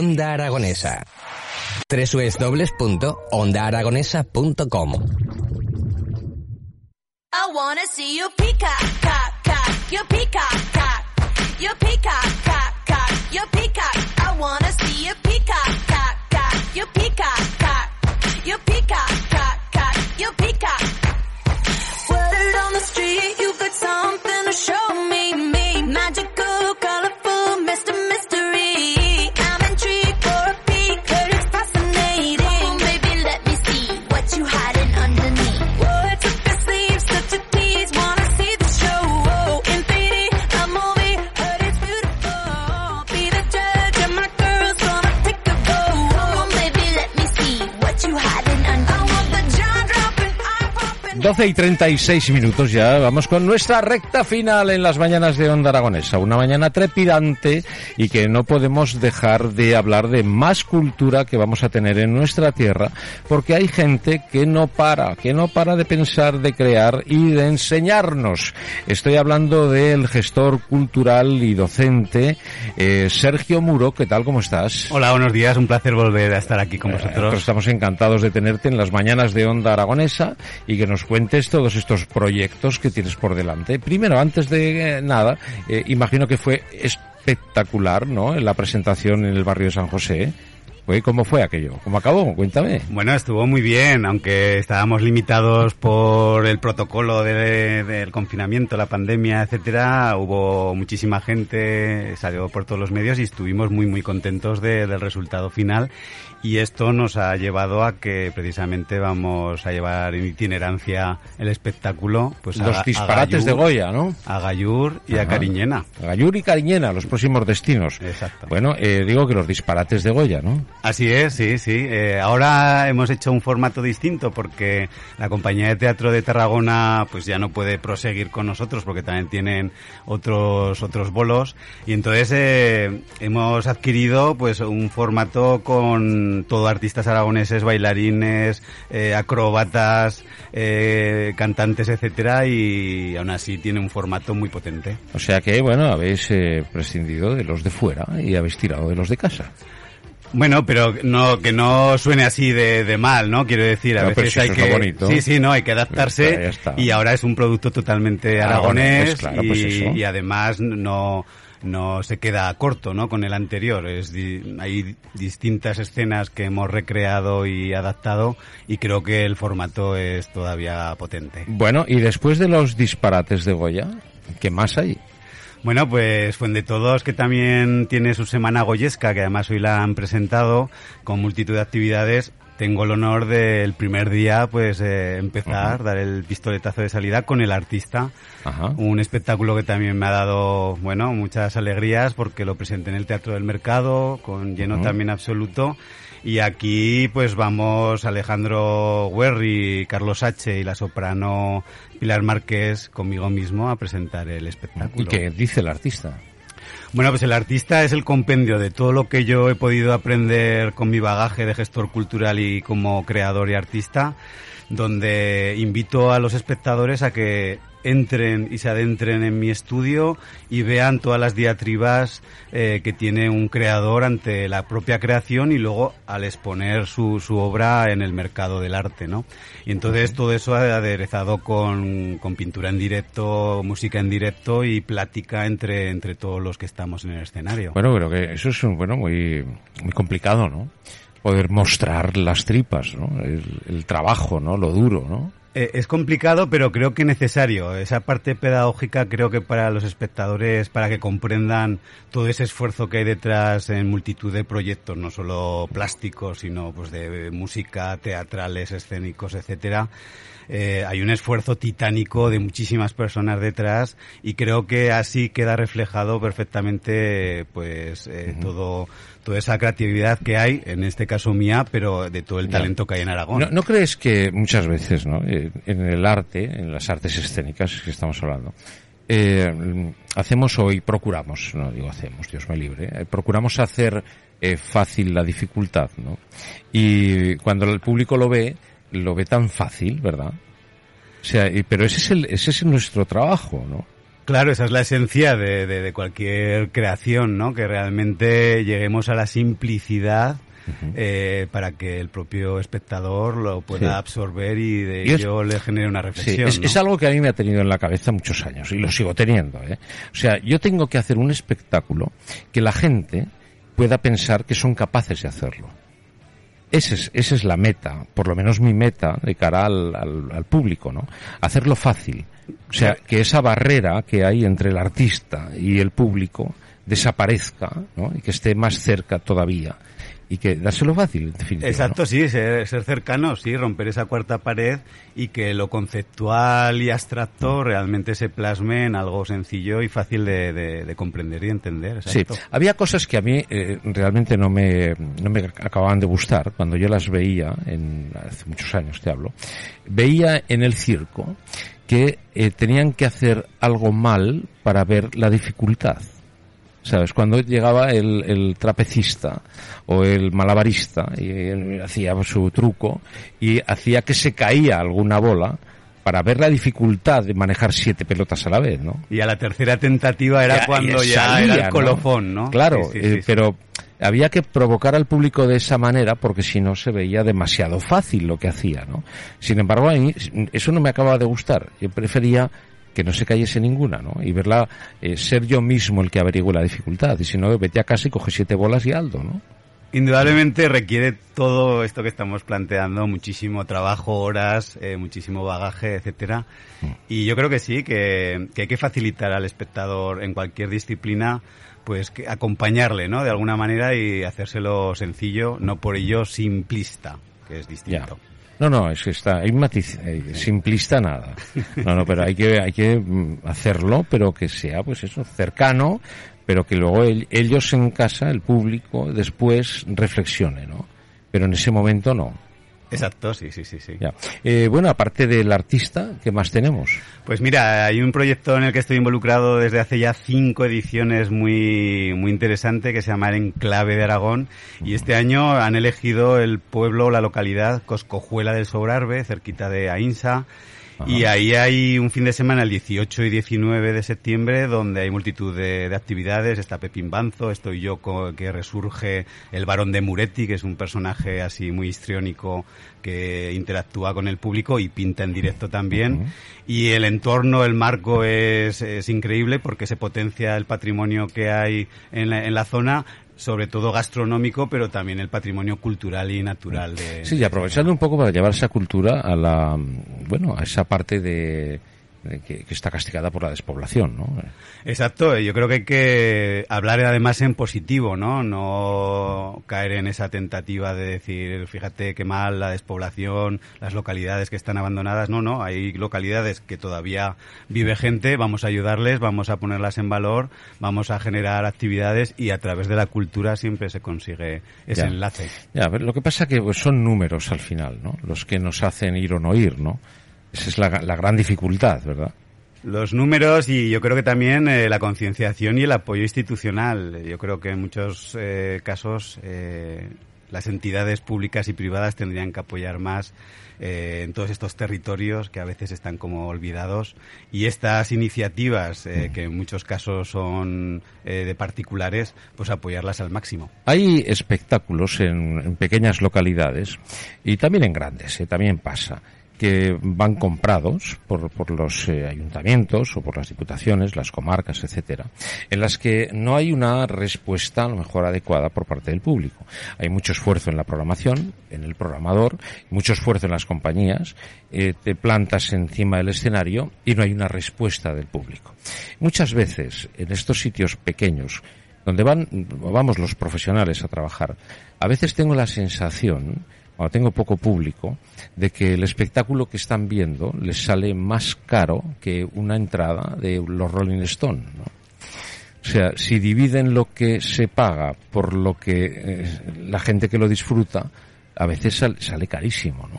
Onda Aragonesa. www.ondaaragonesa.com I wanna see you peacock, cock, cock, peacock, cock, you peacock, cock, cock, peacock. I wanna see you peacock, cock, cock, peacock, cock, you peacock, cock, cock, on the street, you got something to show me, me, magical, 12 y 36 minutos ya, vamos con nuestra recta final en las mañanas de Onda Aragonesa. Una mañana trepidante y que no podemos dejar de hablar de más cultura que vamos a tener en nuestra tierra, porque hay gente que no para, que no para de pensar, de crear y de enseñarnos. Estoy hablando del gestor cultural y docente eh, Sergio Muro. ¿Qué tal? ¿Cómo estás? Hola, buenos días. Un placer volver a estar aquí con Nosotros vosotros. estamos encantados de tenerte en las mañanas de Onda Aragonesa y que nos cuentes todos estos proyectos que tienes por delante. Primero, antes de eh, nada, eh, imagino que fue espectacular, ¿no? La presentación en el barrio de San José. ¿Cómo fue aquello? ¿Cómo acabó? Cuéntame. Bueno, estuvo muy bien, aunque estábamos limitados por el protocolo de- del confinamiento, la pandemia, etcétera. Hubo muchísima gente, salió por todos los medios y estuvimos muy, muy contentos de- del resultado final. Y esto nos ha llevado a que precisamente vamos a llevar en itinerancia el espectáculo. Pues a- Los a disparates de Gallur, Goya, ¿no? A Gallur y Ajá. a Cariñena. Gallur y Cariñena, los próximos destinos. Exacto. Bueno, eh, digo que los disparates de Goya, ¿no? Así es, sí, sí. Eh, ahora hemos hecho un formato distinto porque la compañía de teatro de Tarragona pues ya no puede proseguir con nosotros porque también tienen otros otros bolos y entonces eh, hemos adquirido pues un formato con todo artistas aragoneses, bailarines, eh, acróbatas, eh, cantantes, etcétera y aún así tiene un formato muy potente. O sea que, bueno, habéis eh, prescindido de los de fuera y habéis tirado de los de casa. Bueno, pero no que no suene así de, de mal, ¿no? Quiero decir, a No, veces si hay que sí, sí, no, hay que Ya adaptarse está, ya está. y ahora es un producto totalmente Aragonés, aragonés, claro, y, pues y además no no se queda corto, ¿no? Con el anterior. Es di- hay distintas escenas que hemos recreado y adaptado y creo que el formato es todavía potente. Bueno, y después de los disparates de Goya, ¿qué más hay? Bueno, pues Fuente Todos, que también tiene su semana goyesca, que además hoy la han presentado con multitud de actividades. Tengo el honor del primer día, pues, eh, empezar, dar el pistoletazo de salida con el artista. Ajá. Un espectáculo que también me ha dado, bueno, muchas alegrías porque lo presenté en el Teatro del Mercado, con lleno también absoluto. Y aquí, pues vamos Alejandro Guerri, Carlos H. y la soprano Pilar Márquez conmigo mismo a presentar el espectáculo. ¿Y qué dice el artista? Bueno, pues el artista es el compendio de todo lo que yo he podido aprender con mi bagaje de gestor cultural y como creador y artista, donde invito a los espectadores a que entren y se adentren en mi estudio y vean todas las diatribas eh, que tiene un creador ante la propia creación y luego al exponer su, su obra en el mercado del arte, ¿no? Y entonces todo eso aderezado con, con pintura en directo, música en directo y plática entre, entre todos los que estamos en el escenario. Bueno, creo que eso es un- bueno muy, muy complicado, ¿no? Poder mostrar las tripas, ¿no? El, el trabajo, ¿no? Lo duro, ¿no? Eh, es complicado, pero creo que necesario. Esa parte pedagógica creo que para los espectadores, para que comprendan todo ese esfuerzo que hay detrás en multitud de proyectos, no solo plásticos, sino pues de música, teatrales, escénicos, etcétera. Eh, hay un esfuerzo titánico de muchísimas personas detrás y creo que así queda reflejado perfectamente pues eh, todo toda esa creatividad que hay en este caso mía pero de todo el talento que hay en Aragón ¿No, no crees que muchas veces, ¿no? Eh, En el arte, en las artes escénicas que estamos hablando, eh, hacemos hoy, procuramos, no digo hacemos, Dios me libre, eh, procuramos hacer eh, fácil la dificultad, ¿no? Y cuando el público lo ve, lo ve tan fácil, ¿verdad? O sea, y- pero ese es el, ese es nuestro trabajo, ¿no? Claro, esa es la esencia de, de- de cualquier creación, ¿no? Que realmente lleguemos a la simplicidad eh, para que el propio espectador lo pueda Sí. absorber y de Y es- ello le genere una Sí, reflexión. es, ¿no? es algo que a mí me ha tenido en la cabeza muchos años y lo sigo teniendo. ¿eh? O sea, yo tengo que hacer un espectáculo que la gente pueda pensar que son capaces de hacerlo. Ese es, esa es la meta, por lo menos mi meta de cara al, al- al público, ¿no? Hacerlo fácil. O sea, que esa barrera que hay entre el artista y el público desaparezca, ¿no? Y que esté más cerca todavía. Y que dárselo fácil, en. Exacto, sí, ser, ser cercano, sí, romper esa cuarta pared y que lo conceptual y abstracto realmente se plasme en algo sencillo y fácil de, de- de comprender y entender. Sí, Exacto. había cosas que a mí eh, realmente no me, no me acababan de gustar cuando yo las veía, en, hace muchos años te hablo, veía en el circo que eh, tenían que hacer algo mal para ver la dificultad. ¿Sabes? Cuando llegaba el, el trapecista o el malabarista y él hacía su truco y hacía que se caía alguna bola para ver la dificultad de manejar siete pelotas a la vez, ¿no? Y a la tercera tentativa era Ya- cuando ya ya salía, era el colofón, ¿no? Claro, Sí, sí, eh, sí, pero había que provocar al público de esa manera porque si no se veía demasiado fácil lo que hacía, ¿no? Sin embargo, a mí eso no me acababa de gustar. Yo prefería que no se cayese ninguna, ¿no? Y verla, eh, ser yo mismo el que averigüe la dificultad. Y si no, vete a casa y coge siete bolas y aldo, ¿no? Indudablemente requiere todo esto que estamos planteando, muchísimo trabajo, horas, eh, muchísimo bagaje, etcétera. Y yo creo que sí, que, que hay que facilitar al espectador en cualquier disciplina, pues que acompañarle, ¿no? De alguna manera y hacérselo sencillo, no por ello simplista, que es distinto. No, no, es que está, hay matiz, eh, simplista nada. No, no, pero hay que, hay que mm, hacerlo, pero que sea, pues eso, cercano, pero que luego el- ellos en casa, el público, después reflexione, ¿no? Pero en ese momento no. Exacto, sí, sí, sí, sí. Ya. Eh, bueno, aparte del artista, ¿qué más tenemos? Pues mira, hay un proyecto en el que estoy involucrado desde hace ya cinco ediciones muy, muy interesante que se llama El Enclave de Aragón y este año han elegido el pueblo, la localidad Coscojuela del Sobrarbe, cerquita de Ainsa. Y ahí hay un fin de semana, el 18 y 19 de septiembre, donde hay multitud de, de actividades. Está Pepín Banzo, estoy yo co- que resurge el varón de Muretti, que es un personaje así muy histriónico que interactúa con el público y pinta en directo también. Y el entorno, el marco es, es increíble porque se potencia el patrimonio que hay en la, en la zona, sobre todo gastronómico, pero también el patrimonio cultural y natural de... Sí, y aprovechando un poco para llevar esa cultura a la, mm, bueno, a esa parte de, de que, que está castigada por la despoblación, ¿no? Exacto, yo creo que hay que hablar además en positivo, ¿no? No caer en esa tentativa de decir, fíjate qué mal la despoblación, las localidades que están abandonadas. No, no, hay localidades que todavía vive gente, vamos a ayudarles, vamos a ponerlas en valor, vamos a generar actividades y a través de la cultura siempre se consigue ese Ya. enlace. Ya, lo que pasa que pues, son números al final, ¿no? Los que nos hacen ir o no ir, ¿no? Esa es la, la gran dificultad, ¿verdad? Los números y yo creo que también eh, la concienciación y el apoyo institucional. Yo creo que en muchos eh, casos eh, las entidades públicas y privadas tendrían que apoyar más eh, en todos estos territorios que a veces están como olvidados y estas iniciativas eh, que en muchos casos son de particulares pues apoyarlas al máximo Hay espectáculos en, en pequeñas localidades y también en grandes, también pasa que van comprados por, por los eh, ayuntamientos o por las diputaciones, las comarcas, etcétera, en las que no hay una respuesta a lo mejor adecuada por parte del público. Hay mucho esfuerzo en la programación, en el programador, mucho esfuerzo en las compañías, eh, te plantas encima del escenario y no hay una respuesta del público. Muchas veces en estos sitios pequeños donde van, vamos los profesionales a trabajar, a veces tengo la sensación cuando tengo poco público, de que el espectáculo que están viendo les sale más caro que una entrada de los Rolling Stone. ¿no? O sea, si dividen lo que se paga por lo que eh, la gente que lo disfruta, a veces sal- sale carísimo, ¿no?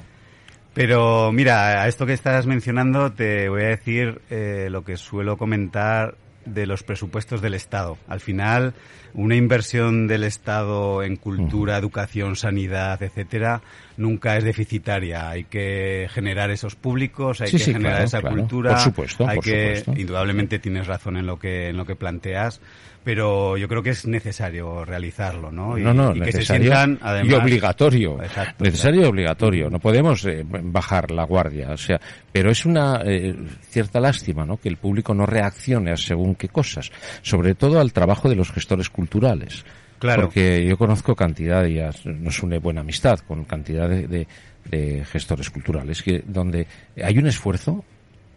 Pero mira, a esto que estás mencionando te voy a decir eh, lo que suelo comentar de los presupuestos del Estado. Al final, una inversión del Estado en cultura, educación, sanidad, etcétera, nunca es deficitaria. Hay que generar esos públicos, hay Sí, que sí, generar claro, esa claro. cultura. Por supuesto, hay por que, supuesto. indudablemente tienes razón en lo que en lo que planteas, pero yo creo que es necesario realizarlo, ¿no? Y, no, no, y que se necesario sientan, además, y obligatorio. Exacto, necesario y obligatorio. No podemos eh, bajar la guardia. O sea, pero es una eh, cierta lástima, ¿no? Que el público no reaccione a según qué cosas. Sobre todo al trabajo de los gestores culturales. Claro. Porque yo conozco cantidad, y nos une buena amistad con cantidad de, de- de gestores culturales, que donde hay un esfuerzo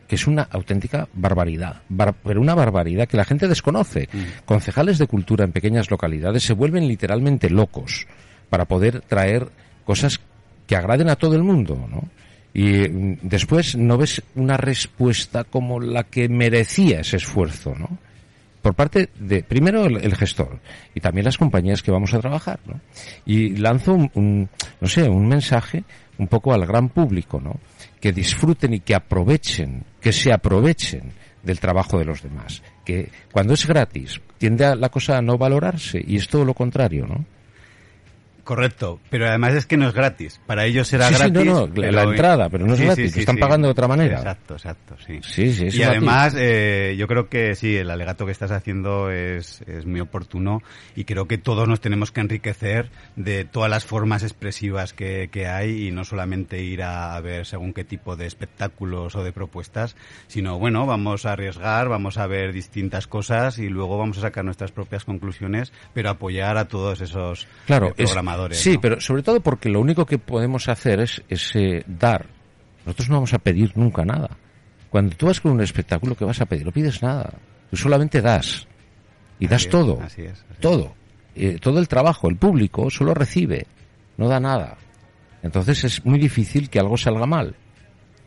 que es una auténtica barbaridad, bar- pero una barbaridad que la gente desconoce. Concejales de cultura en pequeñas localidades se vuelven literalmente locos para poder traer cosas que agraden a todo el mundo, ¿no? Y mm, después no ves una respuesta como la que merecía ese esfuerzo, ¿no? Por parte de primero el, gestor y también las compañías que vamos a trabajar ¿no? y lanzo un, un, no sé un mensaje un poco al gran público no que disfruten y que aprovechen que se aprovechen del trabajo de los demás. Que cuando es gratis tiende a la cosa a no valorarse y es todo lo contrario no Correcto, pero además es que no es gratis. Para ellos será Sí, sí, gratis. no, no, la entrada, pero no es gratis, están pagando de otra manera. Exacto, exacto, sí. Sí, sí, y además, eh, yo creo que sí, el alegato que estás haciendo es, es muy oportuno y creo que todos nos tenemos que enriquecer de todas las formas expresivas que, que hay y no solamente ir a, a ver según qué tipo de espectáculos o de propuestas, sino bueno, vamos a arriesgar, vamos a ver distintas cosas y luego vamos a sacar nuestras propias conclusiones, pero apoyar a todos esos Claro, eh, es- sí, ¿no? pero sobre todo porque lo único que podemos hacer es, es, eh, dar. Nosotros no vamos a pedir nunca nada. Cuando tú vas con un espectáculo, ¿qué vas a pedir? No pides nada. Tú solamente das. Y das es, todo. así es, así es. Todo. Eh, todo el trabajo. El público solo recibe. No da nada. Entonces es muy difícil que algo salga mal.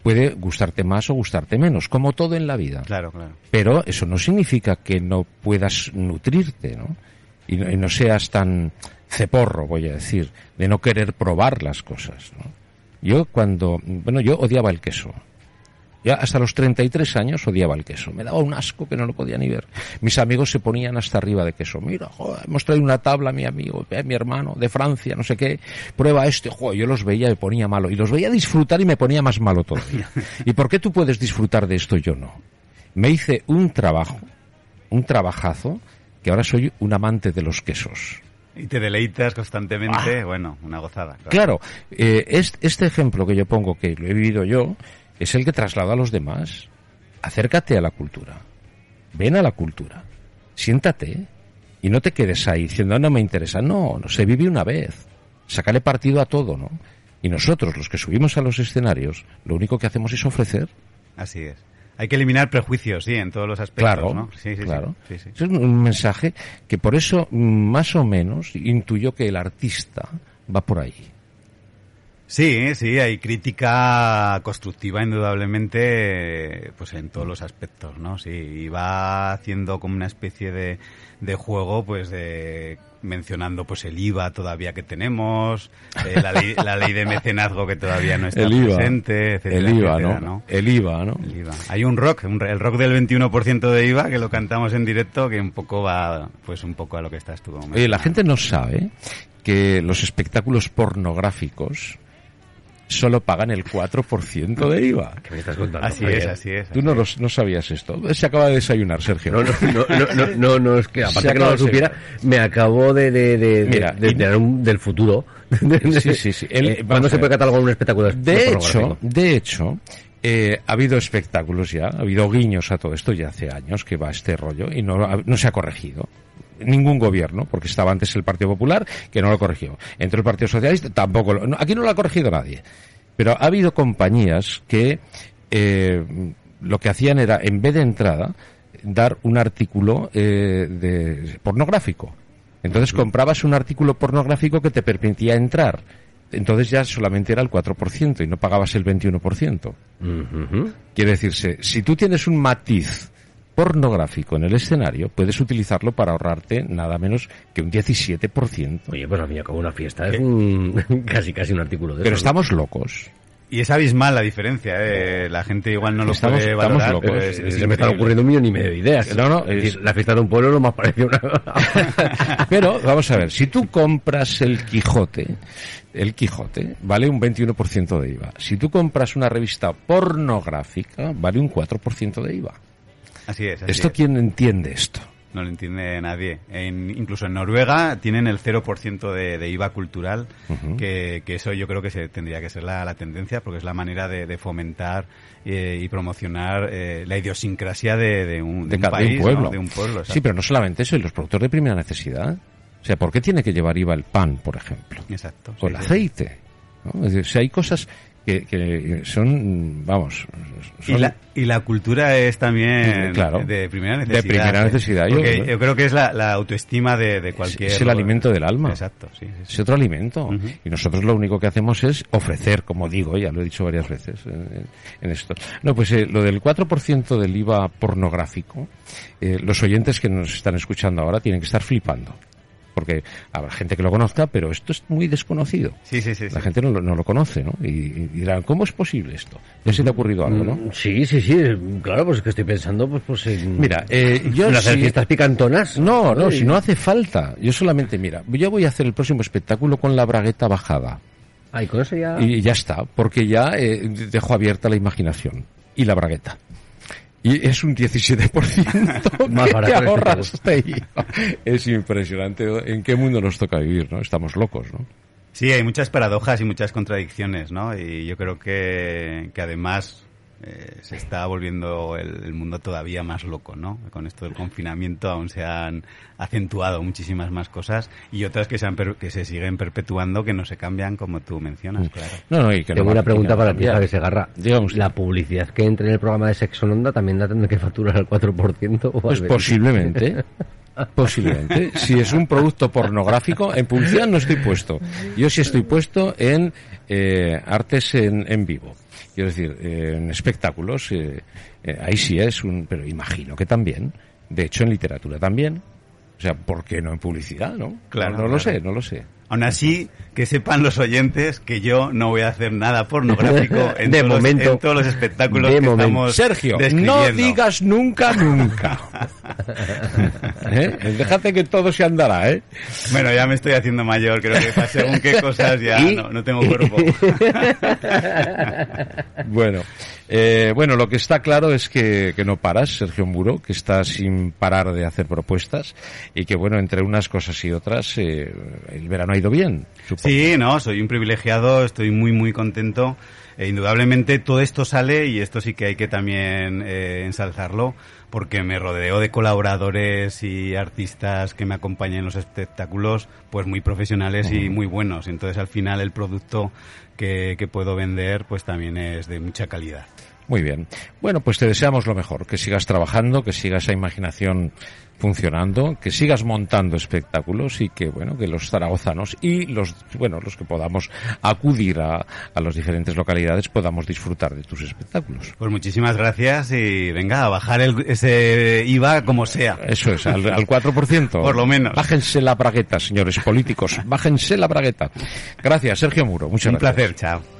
Puede gustarte más o gustarte menos, como todo en la vida. Claro, claro. Pero eso no significa que no puedas nutrirte, ¿no? Y no, seas tan ceporro, voy a decir, de no querer probar las cosas. Yo cuando, bueno, yo odiaba el queso. Ya hasta los 33 años odiaba el queso. Me daba un asco que no lo podía ni ver. Mis amigos se ponían hasta arriba de queso. Mira, joder, hemos traído una tabla, mi amigo, eh, mi hermano, de Francia, no sé qué. Prueba este. Joder, yo los veía y me ponía malo. Y los veía disfrutar y me ponía más malo todavía. ¿Y por qué tú puedes disfrutar de esto y yo no? Me hice un trabajo, un trabajazo, que ahora soy un amante de los quesos. Y te deleitas Ah. constantemente, bueno, una gozada. Claro, eh, est- este ejemplo que yo pongo, que lo he vivido yo, es el que traslado a los demás. Acércate a la cultura. Ven a la cultura. Siéntate. Y no te quedes ahí diciendo, no me interesa. No, no se vive una vez. Sácale partido a todo, ¿no? Y nosotros, los que subimos a los escenarios, lo único que hacemos es ofrecer. Así es. Hay que eliminar prejuicios, sí, en todos los aspectos, Claro, ¿no? Sí, sí, claro. sí, sí. Es un mensaje que por eso, mm, más o menos, intuyo que el artista va por ahí. Sí, sí, hay crítica constructiva indudablemente pues en todos los aspectos, ¿no? Sí, y va haciendo como una especie de, de juego pues de mencionando pues el IVA todavía que tenemos, eh, la, ley, la ley de mecenazgo que todavía no está El IVA. presente, etcétera, El IVA, etcétera, ¿no? El IVA, ¿no? El IVA. Hay un rock, un- el rock del 21% de IVA que lo cantamos en directo que un poco va pues un poco a lo que estás tú. Oye, la gente no sabe que los espectáculos pornográficos solo pagan el 4% de IVA. ¿Qué me estás contando? Así es, así es. Tú no, los- no sabías esto. Se acaba de desayunar, Sergio. No, no, no, no, no, no, no, es que aparte que no lo de supiera, me acabo de, de, de, de- Mira, de y- enterar un- del futuro. Sí, sí, sí. El- Eh, ¿Cuándo se puede catalogar un espectáculo De hecho, de hecho, eh, ha habido espectáculos ya, ha habido guiños a todo esto ya hace años que va este rollo y no, no se ha corregido. Ningún gobierno, porque estaba antes el Partido Popular, que no lo corrigió. Entró el Partido Socialista, tampoco lo, no, aquí no lo ha corregido nadie. Pero ha habido compañías que eh, lo que hacían era, en vez de entrada, dar un artículo eh, de pornográfico. Entonces comprabas un artículo pornográfico que te permitía entrar. Entonces ya solamente era el 4% y no pagabas el 21%. Ujú. Quiere decirse, si tú tienes un matiz pornográfico en el escenario, puedes utilizarlo para ahorrarte nada menos que un 17%. Oye, pues al fin una fiesta es un, casi casi un artículo de Pero estamos locos. Y es abismal la diferencia, ¿eh? La gente igual no lo Estamos- puede estamos valorar, locos. pero es- es se me están increíble. ocurriendo un millón y medio de ideas. No, no, Es es- decir, la fiesta de un pueblo no más parece una... Pero vamos a ver, si tú compras el Quijote, el Quijote vale un 21% de IVA. Si tú compras una revista pornográfica, vale un 4% de IVA. Así es. así ¿Esto es. quién entiende esto? No lo entiende nadie. En- incluso en Noruega tienen el 0% de, de IVA cultural, que, que eso yo creo que se, tendría que ser la, la tendencia, porque es la manera de, de fomentar eh, y promocionar eh, la idiosincrasia de, de un, país, un pueblo. ¿no? De un pueblo, sí, pero no solamente eso, y los productos de primera necesidad. O sea, ¿por qué tiene que llevar IVA el pan, por ejemplo? Exacto. O sí, el aceite. ¿no? Decir, si hay cosas que, que son, vamos... Y la, y la cultura es también Mm, claro. de primera De necesidad. primera ¿eh? necesidad, yo- Porque yo, creo que es la, la autoestima de, de cualquier... es el alimento del alma. Exacto, sí. sí, sí. Es otro alimento. Y nosotros lo único que hacemos es ofrecer, como digo, ya lo he dicho varias veces en, en esto. No, pues eh, lo del 4% del IVA pornográfico, eh, los oyentes que nos están escuchando ahora tienen que estar flipando. Porque habrá gente que lo conozca, pero esto es muy desconocido. Sí, sí, sí. sí. La gente no, lo- no lo conoce, ¿no? Y, y dirán, ¿cómo es posible esto? Ya se te ha ocurrido algo, ¿no? Mm, Sí, sí, sí, claro, pues es que estoy pensando, pues, pues en... Mira, eh, yo en hacer sí- fiestas picantonas. No, no, Y- si no hace falta. Yo solamente, mira, yo voy a hacer el próximo espectáculo con la bragueta bajada. Ay, con eso ya... Y ya está, porque ya eh, dejo abierta la imaginación y la bragueta. Y es un 17% Más que ahorras IVA. Es impresionante en qué mundo nos toca vivir, ¿no? Estamos locos, ¿no? Sí, hay muchas paradojas y muchas contradicciones, ¿no? Y yo creo que, que además eh, se está volviendo el, el mundo todavía más loco, ¿no? Con esto del confinamiento aún se han acentuado muchísimas más cosas y otras que se, han per- que se siguen perpetuando, que no se cambian, como tú mencionas, claro. No, no, y que no Tengo una que pregunta para ti, cambiar. Javier Segarra. Dígame usted. ¿La publicidad que entre en el programa de Sexo en Onda también la tendré que facturar al 4% o Pues al 20%? posiblemente. Posiblemente. Si es un producto pornográfico, en publicidad no estoy puesto. Yo sí estoy puesto en eh, artes en, en vivo. Quiero decir, eh, en espectáculos, eh, eh, ahí sí es un, pero imagino que también. De hecho, en literatura también. O sea, ¿por qué no en publicidad, no? Claro, No, no lo sé, no lo sé. Aún así, que sepan los oyentes que yo no voy a hacer nada pornográfico en, De todos, los- momento. en todos los espectáculos De que momento. estamos Sergio, no digas nunca, nunca. ¿Eh? Déjate que todo se andará, ¿eh? Bueno, ya me estoy haciendo mayor, creo que para según qué cosas ya no, no tengo cuerpo. Bueno, eh, bueno, lo que está claro es que, que no paras, Sergio Muro, que está sin parar de hacer propuestas y que, bueno, entre unas cosas y otras, eh, el verano ha ido bien. supongo. Sí, no, soy un privilegiado, estoy muy, muy contento. E indudablemente todo esto sale y esto sí que hay que también eh, ensalzarlo porque me rodeo de colaboradores y artistas que me acompañan en los espectáculos pues muy profesionales y muy buenos. Entonces al final el producto que, que puedo vender pues también es de mucha calidad. Muy bien. Bueno, pues te deseamos lo mejor, que sigas trabajando, que siga esa imaginación funcionando, que sigas montando espectáculos y que, bueno, que los zaragozanos y los, bueno, los que podamos acudir a, a las diferentes localidades podamos disfrutar de tus espectáculos. Pues muchísimas gracias y venga, a bajar el, ese IVA como sea. Eso es, al, al 4%. Por lo menos. Bájense la bragueta, señores políticos. Bájense la bragueta. Gracias, Sergio Muro. Muchas Un gracias. placer, chao.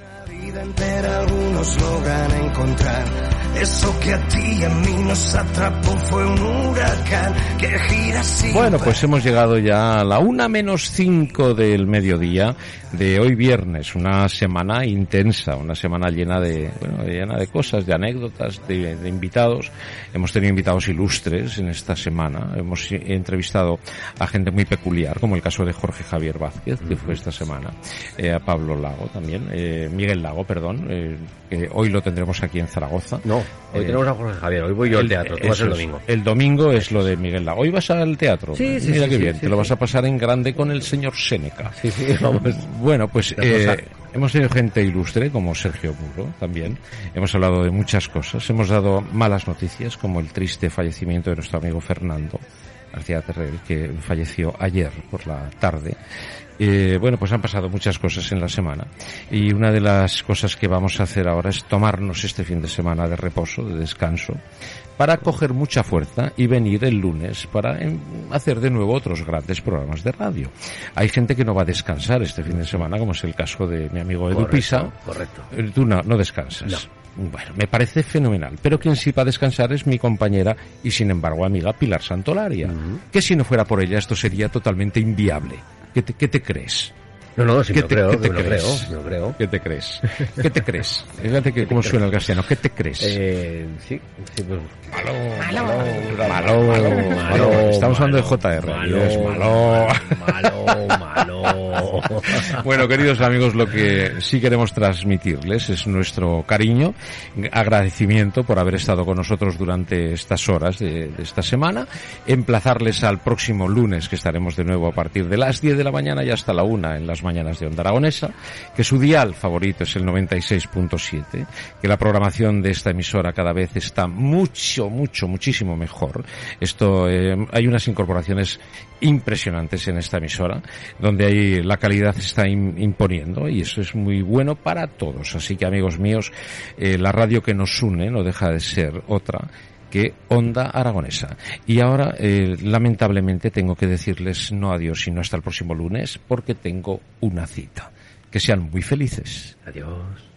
Vida entera algunos logran encontrar. Eso que a ti y a mí nos atrapó fue un huracán que gira sin Bueno, pues hemos llegado ya a la una menos cinco del mediodía de hoy viernes, una semana intensa, una semana llena de, bueno, llena de cosas, de anécdotas, de, de invitados. Hemos tenido invitados ilustres en esta semana. Hemos entrevistado a gente muy peculiar, como el caso de Jorge Javier Vázquez, que fue esta semana, eh, a Pablo Lago también, eh, Miguel Lago, perdón, eh, que hoy lo tendremos aquí en Zaragoza. No, hoy Eh, tenemos a Jorge Javier, hoy voy yo al teatro, tú vas el es. domingo. El domingo es lo de Miguel Lago. Hoy vas al teatro. Sí, sí, Mira sí, qué bien. Te lo vas a pasar en grande con el señor Séneca. Sí, sí, vamos. Bueno, pues eh, hemos tenido gente ilustre como Sergio Muro también. Hemos hablado de muchas cosas. Hemos dado malas noticias como el triste fallecimiento de nuestro amigo Fernando García Terrell, que falleció ayer por la tarde. Eh, bueno, pues han pasado muchas cosas en la semana y una de las cosas que vamos a hacer ahora es tomarnos este fin de semana de reposo, de descanso, para coger mucha fuerza y venir el lunes para em, hacer de nuevo otros grandes programas de radio. Hay gente que no va a descansar este fin de semana, como es el caso de mi amigo Edu Correcto, Pisa. correcto. Eh, Tú no, no descansas. Bueno, me parece fenomenal. Pero quien sí va a descansar es mi compañera y sin embargo amiga Pilar Santolaria. Que si no fuera por ella esto sería totalmente inviable. ¿Qué te, qué te crees? No, no, sí, ¿Qué te- lo qué creo, te crees? creo, creo. ¿Qué te crees? ¿Qué te crees? Fíjate que cómo suena el castellano. ¿Qué te crees? Eh, sí, sí, pues. malo, malo, malo. Estamos hablando de JR. Malo, malo. malo, malo. Bueno, queridos amigos, lo que sí queremos transmitirles es nuestro cariño, agradecimiento por haber estado con nosotros durante estas horas de, de esta semana, emplazarles al próximo lunes que estaremos de nuevo a partir de las 10 de la mañana y hasta la 1 en las mañanas de Onda Aragonesa, que su dial favorito es el 96.7, que la programación de esta emisora cada vez está mucho, mucho, muchísimo mejor. Esto, eh, hay unas incorporaciones impresionantes en esta emisora, donde ahí la calidad se está im- imponiendo y eso es muy bueno para todos. Así que amigos míos, eh, la radio que nos une no deja de ser otra que Onda Aragonesa. Y ahora, eh, lamentablemente, tengo que decirles no adiós, sino hasta el próximo lunes, porque tengo una cita. Que sean muy felices. Adiós.